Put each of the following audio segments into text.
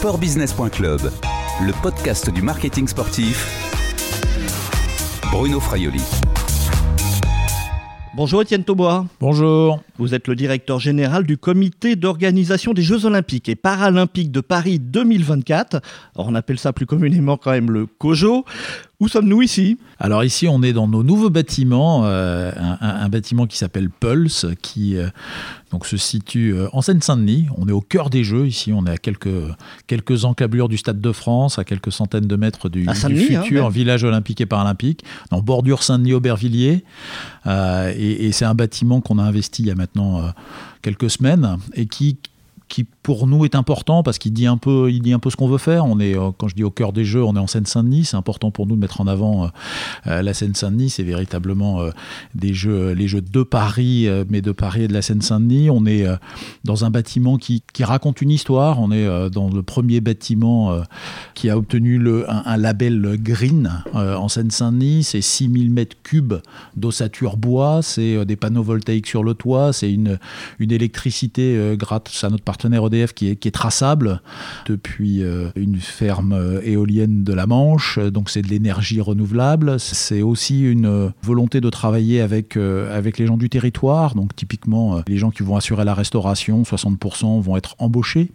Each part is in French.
sportbusiness.club, le podcast du marketing sportif. Bruno Fraioli. Bonjour Étienne Taubois. Bonjour. Vous êtes le directeur général du comité d'organisation des Jeux Olympiques et Paralympiques de Paris 2024. Alors on appelle ça plus communément quand même le COJO. Où sommes-nous ici? Alors ici, on est dans nos nouveaux bâtiments, euh, un, bâtiment qui s'appelle Pulse, qui euh, donc se situe euh, en Seine-Saint-Denis. On est au cœur des Jeux. Ici, on est à quelques, quelques encablures du Stade de France, à quelques centaines de mètres du, hein, futur village olympique et paralympique, en bordure Saint-Denis-Aubervilliers. et, et c'est un bâtiment qu'on a investi il y a maintenant quelques semaines et qui qui pour nous est important parce qu'il dit un peu, il dit un peu ce qu'on veut faire. On est, euh, quand je dis au cœur des jeux, on est en Seine-Saint-Denis. C'est important pour nous de mettre en avant euh, euh, la Seine-Saint-Denis. C'est véritablement des jeux, les jeux de Paris, mais de Paris et de la Seine-Saint-Denis. On est dans un bâtiment qui, raconte une histoire. On est dans le premier bâtiment qui a obtenu le, un, label Green en Seine-Saint-Denis. C'est 6000 mètres cubes d'ossature bois. C'est des panneaux voltaïques sur le toit. C'est une, une électricité grâce à notre partenaire EDF qui est, qui est traçable depuis euh, une ferme euh, éolienne de la Manche. Donc c'est de l'énergie renouvelable. C'est aussi une volonté de travailler avec, euh, avec les gens du territoire. Donc typiquement, les gens qui vont assurer la restauration, 60% vont être embauchés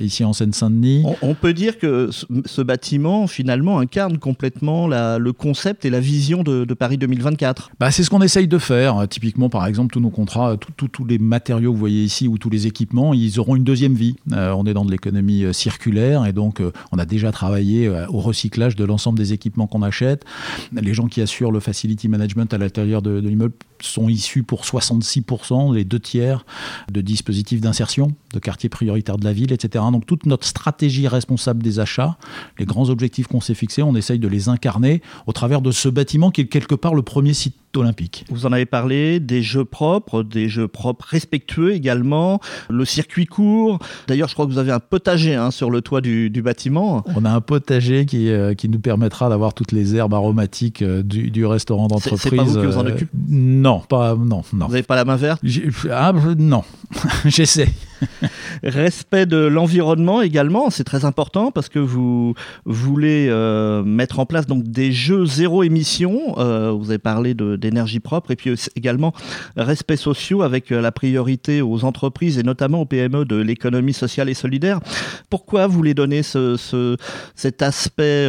ici en Seine-Saint-Denis. On, peut dire que ce, bâtiment finalement incarne complètement la, le concept et la vision de, Paris 2024. Bah, c'est ce qu'on essaye de faire. Typiquement, par exemple, tous nos contrats, tous les matériaux que vous voyez ici ou tous les équipements, ils auront une deuxième vie. Euh, on est dans de l'économie euh, circulaire et donc euh, on a déjà travaillé au recyclage de l'ensemble des équipements qu'on achète. Les gens qui assurent le facility management à l'intérieur de, de l'immeuble sont issus pour 66%, les deux tiers, de dispositifs d'insertion, de quartiers prioritaires de la ville, etc. Donc toute notre stratégie responsable des achats, les grands objectifs qu'on s'est fixés, on essaye de les incarner au travers de ce bâtiment qui est quelque part le premier site olympique. Vous en avez parlé, des jeux propres, des jeux propres respectueux également, le circuit court. D'ailleurs, je crois que vous avez un potager hein, sur le toit du, bâtiment. On a un potager qui, euh, qui nous permettra d'avoir toutes les herbes aromatiques euh, du, restaurant d'entreprise. C'est pas vous qui vous en euh, occupez Non, pas non, non. Vous n'avez pas la main verte? Ah non, j'essaie. Respect de l'environnement également, c'est très important parce que vous voulez euh, mettre en place donc des jeux zéro émission. Euh, vous avez parlé d'énergie propre et puis également respect sociaux avec euh, la priorité aux entreprises et notamment aux PME de l'économie sociale et solidaire. Pourquoi vous voulez donner ce, ce cet aspect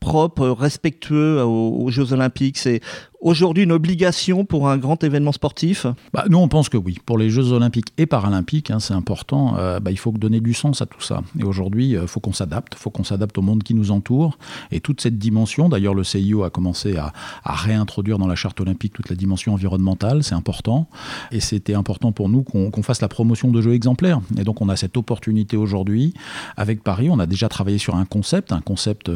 propre, respectueux aux, aux Jeux Olympiques? C'est aujourd'hui une obligation pour un grand événement sportif? Bah, Nous, on pense que oui. Pour les Jeux olympiques et paralympiques, hein, c'est important, euh, bah, il faut donner du sens à tout ça. Et aujourd'hui, il euh, faut qu'on s'adapte, il faut qu'on s'adapte au monde qui nous entoure. Et toute cette dimension, d'ailleurs, le CIO a commencé à, réintroduire dans la charte olympique toute la dimension environnementale, c'est important. Et c'était important pour nous qu'on fasse la promotion de jeux exemplaires. Et donc, on a cette opportunité aujourd'hui. Avec Paris, on a déjà travaillé sur un concept, un concept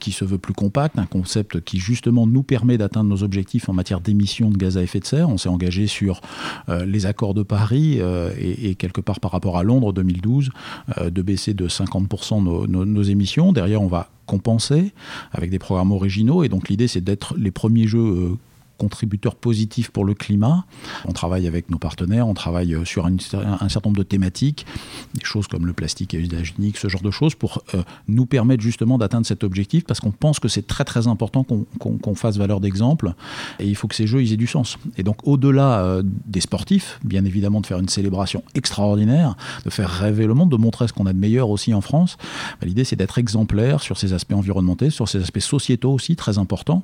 qui se veut plus compact, un concept qui justement nous permet d'atteindre nos objectifs en matière d'émissions de gaz à effet de serre. On s'est engagé sur euh, les accords de Paris euh, et, quelque part par rapport à Londres 2012 euh, de baisser de 50% nos, émissions. Derrière, on va compenser avec des programmes originaux et donc l'idée c'est d'être les premiers jeux contributeur positif pour le climat. On travaille avec nos partenaires, on travaille sur un, certain nombre de thématiques, des choses comme le plastique et l'usage unique, ce genre de choses, pour euh, nous permettre justement d'atteindre cet objectif, parce qu'on pense que c'est très très important qu'on fasse valeur d'exemple, et il faut que ces jeux ils aient du sens. Et donc au-delà euh, des sportifs, bien évidemment de faire une célébration extraordinaire, de faire rêver le monde, de montrer ce qu'on a de meilleur aussi en France, bah, l'idée c'est d'être exemplaire sur ces aspects environnementaux, sur ces aspects sociétaux aussi, très importants.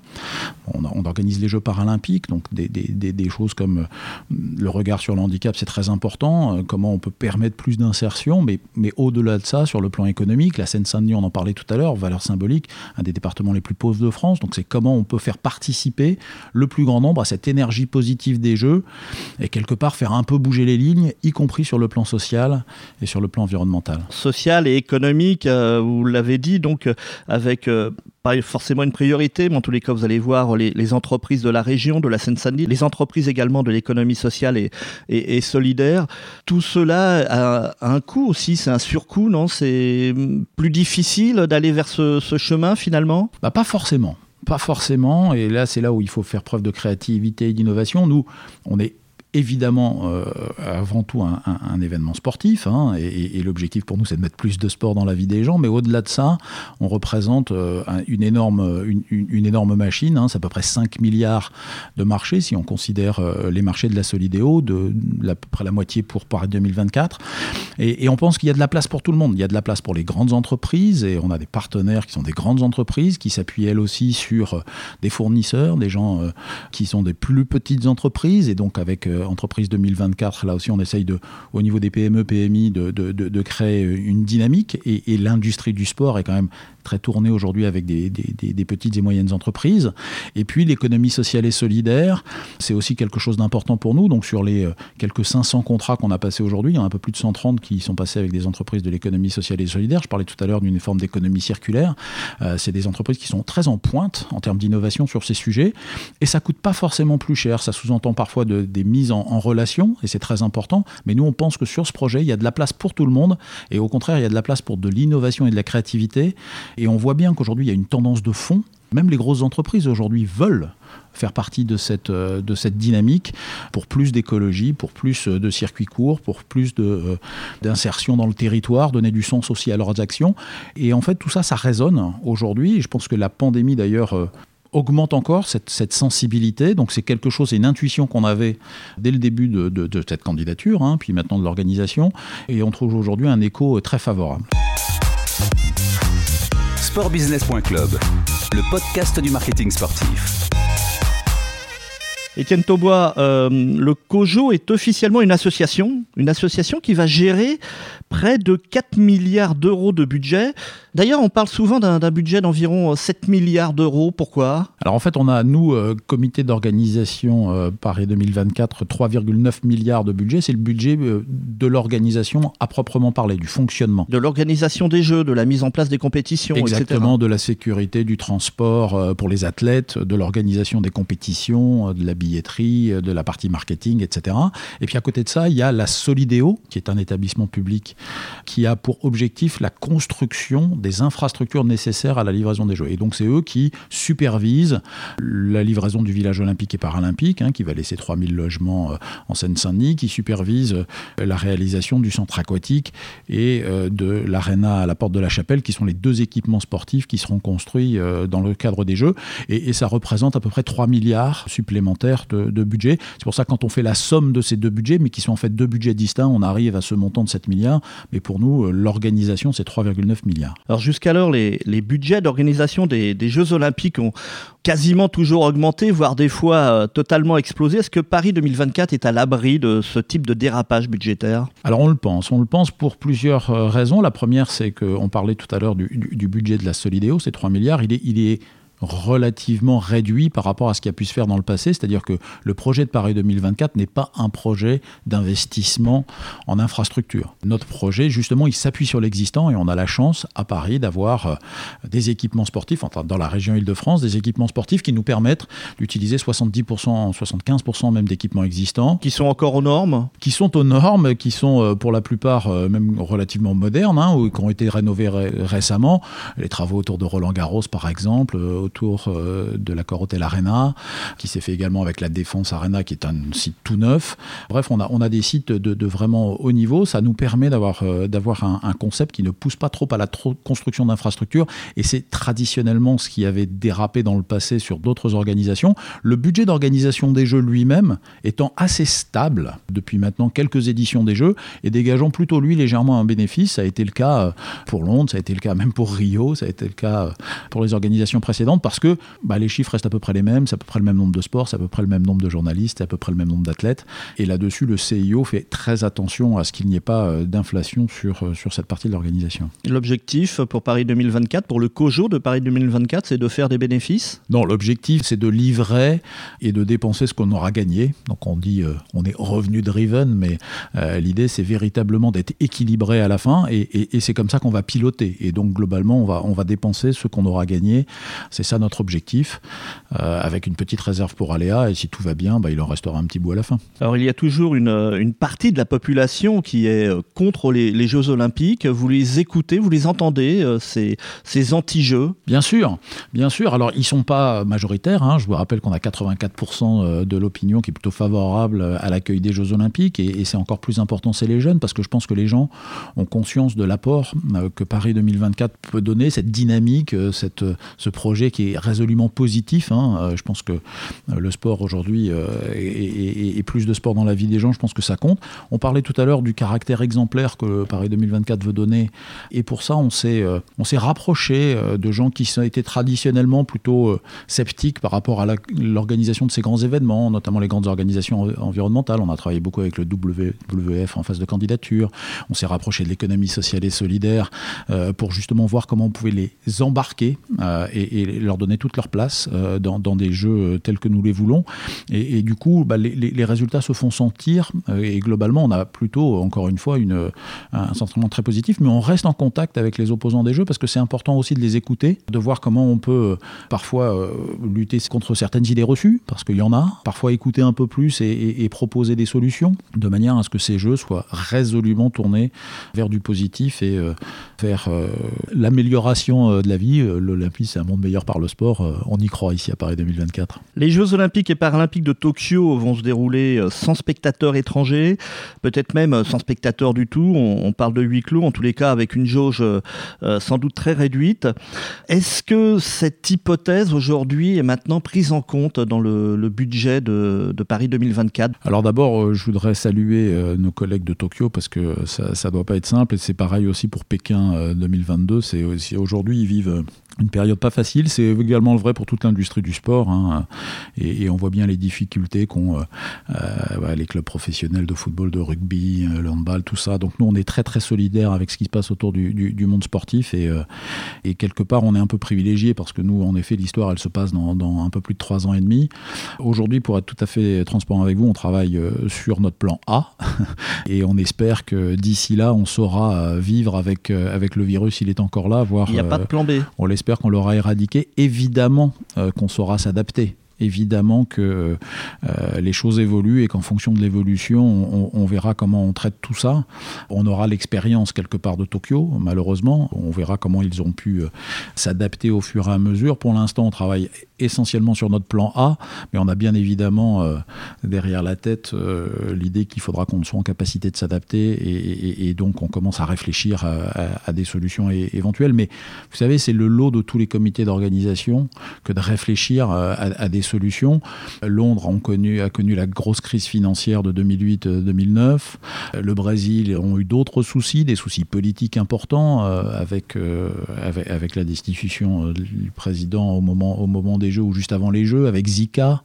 On, organise les Jeux par olympiques, donc des, des, des, choses comme euh, le regard sur le handicap, c'est très important, comment on peut permettre plus d'insertion, mais, mais au-delà de ça, sur le plan économique, la Seine-Saint-Denis, on en parlait tout à l'heure, valeur symbolique, un des départements les plus pauvres de France, donc c'est comment on peut faire participer le plus grand nombre à cette énergie positive des Jeux, et quelque part faire un peu bouger les lignes, y compris sur le plan social et sur le plan environnemental. Social et économique, euh, vous l'avez dit, donc avec pas forcément une priorité, mais en tous les cas, vous allez voir les, les entreprises de la région, de la Seine-Saint-Denis, les entreprises également de l'économie sociale et, et, solidaire. Tout cela a, un c'est un surcoût, non? C'est plus difficile d'aller vers ce, ce, chemin finalement? Bah, Pas forcément. Pas forcément, et là c'est là où il faut faire preuve de créativité et d'innovation. Nous, on est évidemment euh, avant tout un, événement sportif, hein, et, l'objectif pour nous c'est de mettre plus de sport dans la vie des gens, mais au-delà de ça, on représente euh, une, énorme, une, énorme machine, hein, c'est à peu près 5 milliards de marchés si on considère euh, les marchés de la Solidéo, de, près la moitié pour Paris 2024, et, on pense qu'il y a de la place pour tout le monde, il y a de la place pour les grandes entreprises, et on a des partenaires qui sont des grandes entreprises, qui s'appuient elles aussi sur des fournisseurs, des gens qui sont des plus petites entreprises, et donc avec Entreprise 2024, là aussi on essaye de, au niveau des PME, PMI, de, créer une dynamique. Et l'industrie du sport est quand même très tournée aujourd'hui avec des, des, petites et moyennes entreprises. Et puis l'économie sociale et solidaire, c'est aussi quelque chose d'important pour nous. Donc sur les euh, quelques 500 contrats qu'on a passés aujourd'hui, il y en a un peu plus de 130 qui sont passés avec des entreprises de l'économie sociale et solidaire. Je parlais tout à l'heure d'une forme d'économie circulaire. Euh, c'est des entreprises qui sont très en pointe en termes d'innovation sur ces sujets. Et ça coûte pas forcément plus cher. Ça sous-entend parfois de, des mises en relation, et c'est très important. Mais nous, on pense que sur ce projet, il y a de la place pour tout le monde. Et au contraire, il y a de la place pour de l'innovation et de la créativité. Et on voit bien qu'aujourd'hui, il y a une tendance de fond. Même les grosses entreprises aujourd'hui veulent faire partie de cette, euh, de cette dynamique pour plus d'écologie, pour plus euh, de circuits courts, pour plus euh, d'insertion dans le territoire, donner du sens aussi à leurs actions. Et en fait, tout ça, ça résonne aujourd'hui. Je pense que la pandémie, d'ailleurs, augmente encore cette, cette sensibilité. Donc c'est quelque chose, c'est une intuition qu'on avait dès le début de, de, cette candidature, hein, puis maintenant de l'organisation, et on trouve aujourd'hui un écho très favorable. Sportbusiness.club, le podcast du marketing sportif. Étienne Taubois, euh, le COJO est officiellement une association, une association qui va gérer près de 4 milliards d'euros de budget. D'ailleurs, on parle souvent d'un budget d'environ 7 milliards d'euros. Pourquoi? Alors en fait, on a, nous, euh, comité d'organisation euh, Paris 2024, 3,9 milliards de budget. C'est le budget euh, de l'organisation à proprement parler, du fonctionnement. De l'organisation des jeux, de la mise en place des compétitions, Exactement, de la sécurité, du transport pour les athlètes, de l'organisation des compétitions, de la billetterie, de la partie marketing, etc. Et puis à côté de ça, il y a la Solidéo, qui est un établissement public qui a pour objectif la construction des infrastructures nécessaires à la livraison des Jeux. Et donc c'est eux qui supervisent la livraison du village olympique et paralympique, hein, qui va laisser 3000 logements euh, en Seine-Saint-Denis, qui supervise euh, la réalisation du centre aquatique et euh, de l'aréna à la porte de la chapelle, qui sont les deux équipements sportifs qui seront construits dans le cadre des Jeux. Et, ça représente à peu près 3 milliards supplémentaires de, de budget. C'est pour ça que quand on fait la somme de ces deux budgets, mais qui sont en fait deux budgets distincts, on arrive à ce montant de 7 milliards. Mais pour nous, euh, l'organisation, c'est 3,9 milliards. Alors jusqu'alors, les, les budgets d'organisation des, des, Jeux Olympiques ont quasiment toujours augmenté, voire des fois euh, totalement explosé. Est-ce que Paris 2024 est à l'abri de ce type de dérapage budgétaire? Alors on le pense. On le pense pour plusieurs euh, raisons. La première, c'est qu'on parlait tout à l'heure du, du, du, budget de la Solidéo, c'est 3 milliards. Il est, il est relativement réduit par rapport à ce qui a pu se faire dans le passé, c'est-à-dire que le projet de Paris 2024 n'est pas un projet d'investissement en infrastructure. Notre projet, justement, il s'appuie sur l'existant et on a la chance à Paris d'avoir euh, des équipements sportifs, enfin dans la région Île-de-France, des équipements sportifs qui nous permettent d'utiliser 70%, 75% même d'équipements existants. Qui sont encore aux normes? Qui sont aux normes, qui sont euh, pour la plupart euh, même relativement modernes, hein, ou qui ont été rénovés récemment. Les travaux autour de Roland Garros, par exemple, autour euh, de l'accord Hotel Arena, qui s'est fait également avec la Défense Arena, qui est un site tout neuf. Bref, on a, on a des sites de, vraiment haut niveau. Ça nous permet d'avoir euh, d'avoir un, concept qui ne pousse pas trop à la construction d'infrastructures. Et c'est traditionnellement ce qui avait dérapé dans le passé sur d'autres organisations. Le budget d'organisation des jeux lui-même étant assez stable depuis maintenant quelques éditions des jeux et dégageant plutôt lui légèrement un bénéfice. Ça a été le cas euh, pour Londres, ça a été le cas même pour Rio, ça a été le cas pour les organisations précédentes parce que bah, les chiffres restent à peu près les mêmes, c'est à peu près le même nombre de sports, c'est à peu près le même nombre de journalistes, c'est à peu près le même nombre d'athlètes. Et là-dessus, le CIO fait très attention à ce qu'il n'y ait pas euh, d'inflation sur, euh, sur cette partie de l'organisation. L'objectif pour Paris 2024, pour le COJO de Paris 2024, c'est de faire des bénéfices? Non, l'objectif, c'est de livrer et de dépenser ce qu'on aura gagné. Donc on dit, euh, on est revenu driven, mais l'idée, c'est véritablement d'être équilibré à la fin et, et, et c'est comme ça qu'on va piloter. Et donc globalement, on va, on va dépenser ce qu'on aura gagné. C'est ça notre objectif, avec une petite réserve pour aléa, et si tout va bien, bah, il en restera un petit bout à la fin. Alors il y a toujours une, une partie de la population qui est contre les, les Jeux olympiques. Vous les écoutez, vous les entendez, ces, ces anti-jeux? Bien sûr, bien sûr. Alors ils sont pas majoritaires. Hein. Je vous rappelle qu'on a 84% de l'opinion qui est plutôt favorable à l'accueil des Jeux olympiques, et, et c'est encore plus important, c'est les jeunes, parce que je pense que les gens ont conscience de l'apport que Paris 2024 peut donner, cette dynamique, cette, ce projet qui résolument positif. Hein. Je pense que le sport aujourd'hui et, plus de sport dans la vie des gens, je pense que ça compte. On parlait tout à l'heure du caractère exemplaire que Paris 2024 veut donner, et pour ça, on s'est rapproché de gens qui ont été traditionnellement plutôt sceptiques par rapport à l'organisation de ces grands événements, notamment les grandes organisations environnementales. On a travaillé beaucoup avec le WWF en phase de candidature. On s'est rapproché de l'économie sociale et solidaire euh, pour justement voir comment on pouvait les embarquer euh, et, leur donner toute leur place euh, dans, des jeux tels que nous les voulons. Et, du coup, bah, les, résultats se font sentir et globalement, on a plutôt, encore une fois, un sentiment très positif, mais on reste en contact avec les opposants des jeux parce que c'est important aussi de les écouter, de voir comment on peut parfois lutter contre certaines idées reçues, parce qu'il y en a, parfois écouter un peu plus et, proposer des solutions de manière à ce que ces jeux soient résolument tournés vers du positif et euh, vers euh, l'amélioration euh, de la vie. L'Olympisme, c'est un monde meilleur par le sport. on y croit ici à Paris 2024. Les Jeux olympiques et paralympiques de Tokyo vont se dérouler sans spectateurs étrangers, peut-être même sans spectateurs du tout. On, parle de huis clos, en tous les cas avec une jauge sans doute très réduite. Est-ce que cette hypothèse aujourd'hui est maintenant prise en compte dans le, budget de, de, Paris 2024 Alors d'abord, je voudrais saluer nos collègues de Tokyo parce que ça ne doit pas être simple et c'est pareil aussi pour Pékin 2022. Euh, c'est aussi aujourd'hui ils vivent une période pas facile. C'est également le vrai pour toute l'industrie du sport. Hein. Et, on voit bien les difficultés qu'ont euh, euh, les clubs professionnels de football, de rugby, le handball, tout ça. Donc nous, on est très très solidaires avec ce qui se passe autour du, monde sportif. Et, et, quelque part, on est un peu privilégié parce que nous, en effet, l'histoire, elle se passe dans, dans, un peu plus de trois ans et demi. Aujourd'hui, pour être tout à fait transparent avec vous, on travaille sur notre plan A. et on espère que d'ici là, on saura euh, vivre avec, euh, avec le virus, il est encore là. Voire, il n'y a pas de plan B. On l'espère qu'on l'aura éradiqué. Évidemment qu'on saura s'adapter évidemment que euh, les choses évoluent et qu'en fonction de l'évolution, on, verra comment on traite tout ça. On aura l'expérience quelque part de Tokyo, malheureusement. On verra comment ils ont pu s'adapter au fur et à mesure. Pour l'instant, on travaille essentiellement sur notre plan A, mais on a bien évidemment euh, derrière la tête euh, l'idée qu'il faudra qu'on soit en capacité de s'adapter et, donc on commence à réfléchir à, des solutions éventuelles. Mais vous savez, c'est le lot de tous les comités d'organisation que de réfléchir euh, à, des solutions. Londres a connu, a la grosse crise financière de 2008-2009. Le Brésil ont eu d'autres soucis, des soucis politiques importants avec, avec, la destitution du président au moment, des jeux ou juste avant les jeux, avec Zika,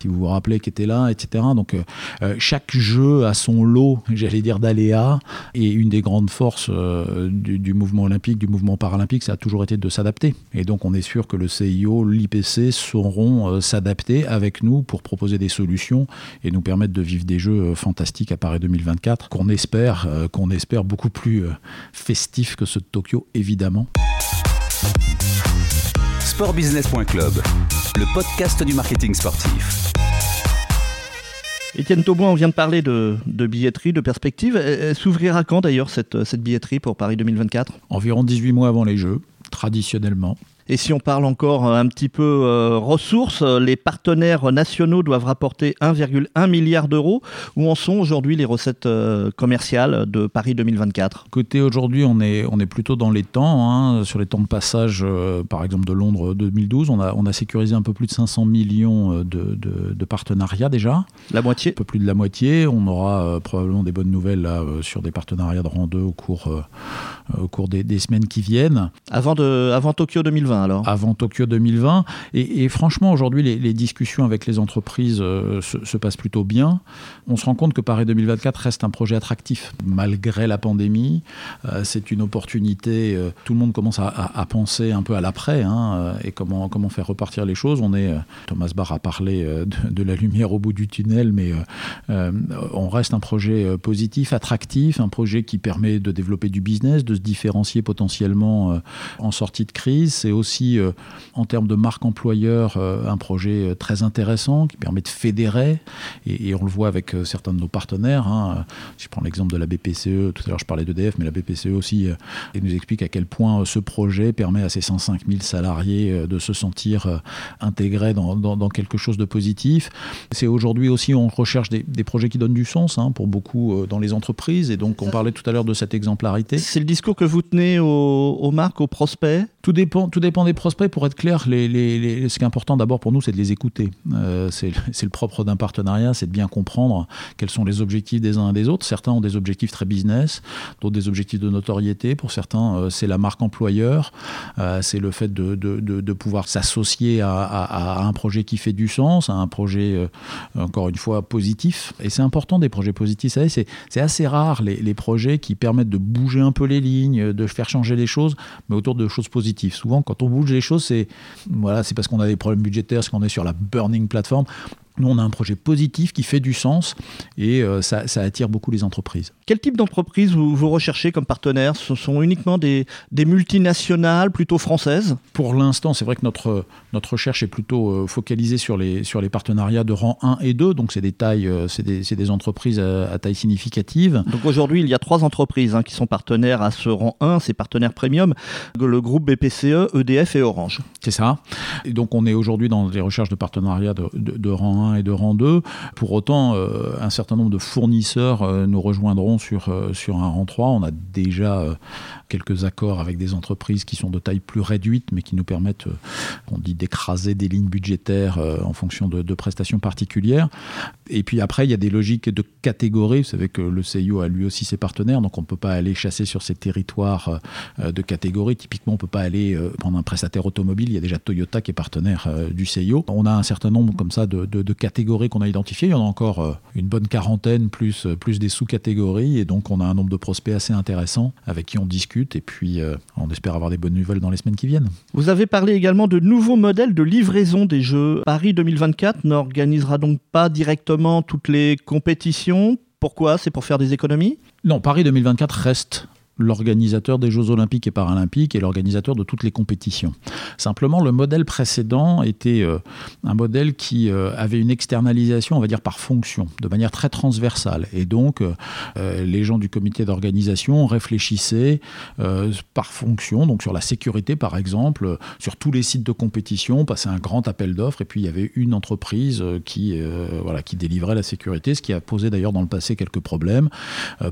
si vous vous rappelez, qui était là, etc. Donc euh, euh, chaque jeu a son lot, j'allais dire, d'aléas. Et une des grandes forces euh, du, mouvement olympique, du mouvement paralympique, ça a toujours été de s'adapter. Et donc on est sûr que le CIO, l'IPC sauront s'adapter avec nous pour proposer des solutions et nous permettre de vivre des jeux fantastiques à Paris 2024, qu'on espère, qu'on espère beaucoup plus festifs que ceux de Tokyo, évidemment sportbusiness.club, le podcast du marketing sportif. Étienne Tauboin, on vient de parler de, billetterie, de perspective. Elle, s'ouvrira quand d'ailleurs cette, cette billetterie pour Paris 2024 Environ 18 mois avant les Jeux, traditionnellement. Et si on parle encore un petit peu euh, ressources, les partenaires nationaux doivent rapporter 1,1 milliard d'euros. Où en sont aujourd'hui les recettes euh, commerciales de Paris 2024 Côté aujourd'hui, on est, on est plutôt dans les temps. Hein. sur les temps de passage, euh, par exemple de Londres 2012, on a, on a sécurisé un peu plus de 500 millions de, de, partenariats déjà. La moitié Un peu plus de la moitié. On aura probablement des bonnes nouvelles là, sur des partenariats de rang 2 au cours, au cours des, des, semaines qui viennent. Avant, de, avant Tokyo 2020 Avant Tokyo 2020. Et, franchement, aujourd'hui, les, discussions avec les entreprises euh, se, passent plutôt bien. On se rend compte que Paris 2024 reste un projet attractif. Malgré la pandémie, euh, c'est une opportunité. Euh, tout le monde commence à, penser un peu à l'après hein, et comment, faire repartir les choses. Thomas Barr a parlé de, de, la lumière au bout du tunnel, mais on reste un projet positif, attractif, un projet qui permet de développer du business, de se différencier potentiellement en sortie de crise. C'est aussi aussi, en termes de marque employeur, un projet très intéressant qui permet de fédérer, et, on le voit avec certains de nos partenaires. Hein. Si je prends l'exemple de la BPCE, tout à l'heure je parlais d'EDF, mais la BPCE aussi, et nous explique à quel point ce projet permet à ces 105 000 salariés de se sentir intégrés dans, dans, quelque chose de positif. C'est aujourd'hui aussi, on recherche des, des, projets qui donnent du sens hein, pour beaucoup dans les entreprises, et donc on parlait tout à l'heure de cette exemplarité. C'est le discours que vous tenez aux, marques, aux prospects? Tout dépend, tout dépend des prospects. Pour être clair, ce qui est important d'abord pour nous, c'est de les écouter. Euh, c'est le propre d'un partenariat, c'est de bien comprendre quels sont les objectifs des uns et des autres. Certains ont des objectifs très business, d'autres des objectifs de notoriété. Pour certains, euh, c'est la marque employeur, euh, c'est le fait de, pouvoir s'associer à, à, un projet qui fait du sens, à un projet, encore une fois, positif. Et c'est important des projets positifs. C'est assez rare les projets qui permettent de bouger un peu les lignes, de faire changer les choses, mais autour de choses positives. Souvent, quand on bouge les choses, c'est voilà, parce qu'on a des problèmes budgétaires, parce qu'on est sur la burning platform. Nous, on a un projet positif qui fait du sens et euh, ça, attire beaucoup les entreprises. Quel type d'entreprise vous, recherchez comme partenaire? Ce sont uniquement des, multinationales, plutôt françaises? Pour l'instant, c'est vrai que notre, notre recherche est plutôt euh, focalisée sur les, sur les partenariats de rang 1 et 2, donc c'est des tailles, euh, c'est des, des, entreprises à, taille significative. Donc aujourd'hui, il y a trois entreprises hein, qui sont partenaires à ce rang 1, ces partenaires premium, le groupe BPCE, EDF et Orange. C'est ça. Et donc on est aujourd'hui dans les recherches de partenariats de, de rang 1 et de rang 2. Pour autant, euh, un certain nombre de fournisseurs euh, nous rejoindront sur, euh, sur un rang 3. On a déjà quelques accords avec des entreprises qui sont de taille plus réduite, mais qui nous permettent, on dit, d'écraser des lignes budgétaires en fonction de, prestations particulières. Et puis après, il y a des logiques de catégorie. Vous savez que le CIO a lui aussi ses partenaires, donc on ne peut pas aller chasser sur ces territoires de catégorie. Typiquement, on ne peut pas aller prendre un prestataire automobile. Il y a déjà Toyota qui est partenaire du CIO. On a un certain nombre comme ça de, catégories qu'on a identifiées. Il y en a encore euh, une bonne quarantaine, plus, euh, plus des sous-catégories. Et donc, on a un nombre de prospects assez intéressant avec qui on discute. Et puis, euh, on espère avoir des bonnes nouvelles dans les semaines qui viennent. Vous avez parlé également de nouveaux modèles de livraison des jeux. Paris 2024 n'organisera donc pas directement toutes les compétitions. Pourquoi? C'est pour faire des économies? Non, Paris 2024 reste l'organisateur des Jeux olympiques et paralympiques et l'organisateur de toutes les compétitions. Simplement, le modèle précédent était euh, un modèle qui euh, avait une externalisation, on va dire, par fonction, de manière très transversale. Et donc, euh, les gens du comité d'organisation réfléchissaient par fonction, donc sur la sécurité, par exemple, sur tous les sites de compétition, passaient un grand appel d'offres, et puis il y avait une entreprise qui, voilà, qui délivrait la sécurité, ce qui a posé d'ailleurs dans le passé quelques problèmes.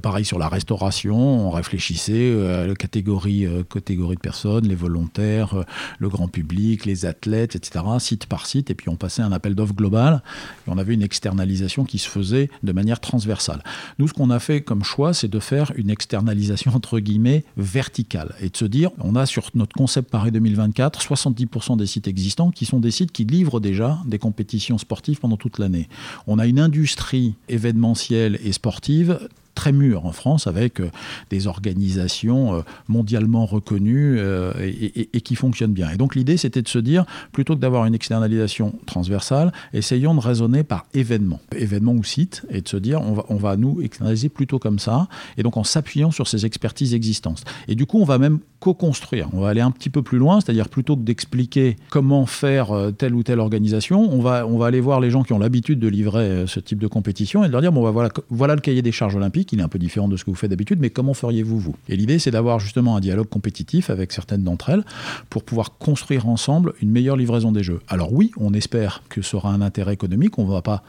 pareil sur la restauration, on réfléchissait euh, la catégorie, euh, catégorie de personnes, les volontaires, euh, le grand public, les athlètes, etc., site par site, et puis on passait un appel d'offres global, et on avait une externalisation qui se faisait de manière transversale. Nous, ce qu'on a fait comme choix, c'est de faire une externalisation, entre guillemets, verticale, et de se dire, on a sur notre concept Paris 2024, 70% des sites existants qui sont des sites qui livrent déjà des compétitions sportives pendant toute l'année. On a une industrie événementielle et sportive très mûr en France avec euh, des organisations euh, mondialement reconnues euh, et, qui fonctionnent bien. Et donc l'idée, c'était de se dire, plutôt que d'avoir une externalisation transversale, essayons de raisonner par événement, événement ou site, et de se dire, on va, on va nous externaliser plutôt comme ça, et donc en s'appuyant sur ces expertises existantes. Et du coup, on va même co-construire. On va aller un petit peu plus loin, c'est-à-dire plutôt que d'expliquer comment faire telle ou telle organisation, on va, on va aller voir les gens qui ont l'habitude de livrer ce type de compétition et de leur dire, bon, bah, voilà, voilà le cahier des charges olympiques il est un peu différent de ce que vous faites d'habitude, mais comment feriez-vous vous? Et l'idée, c'est d'avoir justement un dialogue compétitif avec certaines d'entre elles pour pouvoir construire ensemble une meilleure livraison des jeux. Alors oui, on espère que ce sera un intérêt économique, on ne va pas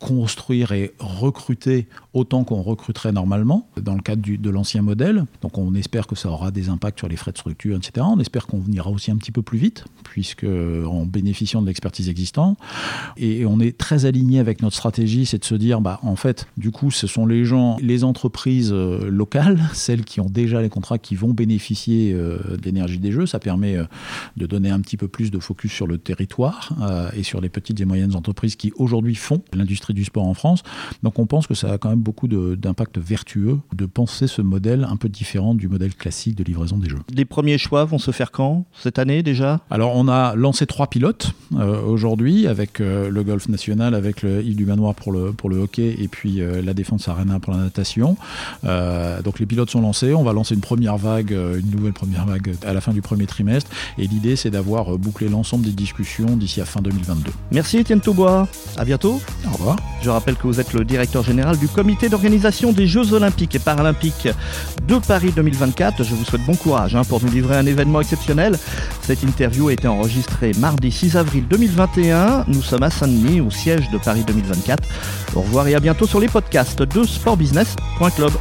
construire et recruter autant qu'on recruterait normalement dans le cadre de l'ancien modèle. Donc on espère que ça aura des impacts sur les frais de structure, etc. On espère qu'on ira aussi un petit peu plus vite, puisque en bénéficiant de l'expertise existante. Et on est très aligné avec notre stratégie, c'est de se dire, bah, en fait, du coup, ce sont les gens, les entreprises euh, locales, celles qui ont déjà les contrats, qui vont bénéficier euh, de l'énergie des jeux. Ça permet euh, de donner un petit peu plus de focus sur le territoire et sur les petites et moyennes entreprises qui aujourd'hui font l'industrie du sport en France. Donc on pense que ça a quand même beaucoup d'impact vertueux de penser ce modèle un peu différent du modèle classique de livraison des jeux. Les premiers choix vont se faire quand? Cette année déjà? Alors on a lancé trois pilotes euh, aujourd'hui avec euh, le golf national, avec le Île du Manoir pour le, pour le hockey et puis euh, la Défense Arena pour la natation. donc les pilotes sont lancés, on va lancer une première vague, une nouvelle première vague à la fin du premier trimestre et l'idée c'est d'avoir bouclé l'ensemble des discussions d'ici à fin 2022. Merci Étienne Toubois, à bientôt. Au revoir. Je rappelle que vous êtes le directeur général du comité d'organisation des Jeux Olympiques et Paralympiques de Paris 2024. Je vous souhaite bon courage hein, pour nous livrer un événement exceptionnel. Cette interview a été enregistrée mardi 6 avril 2021. Nous sommes à Saint-Denis, au siège de Paris 2024. Au revoir et à bientôt sur les podcasts de sportbusiness.club.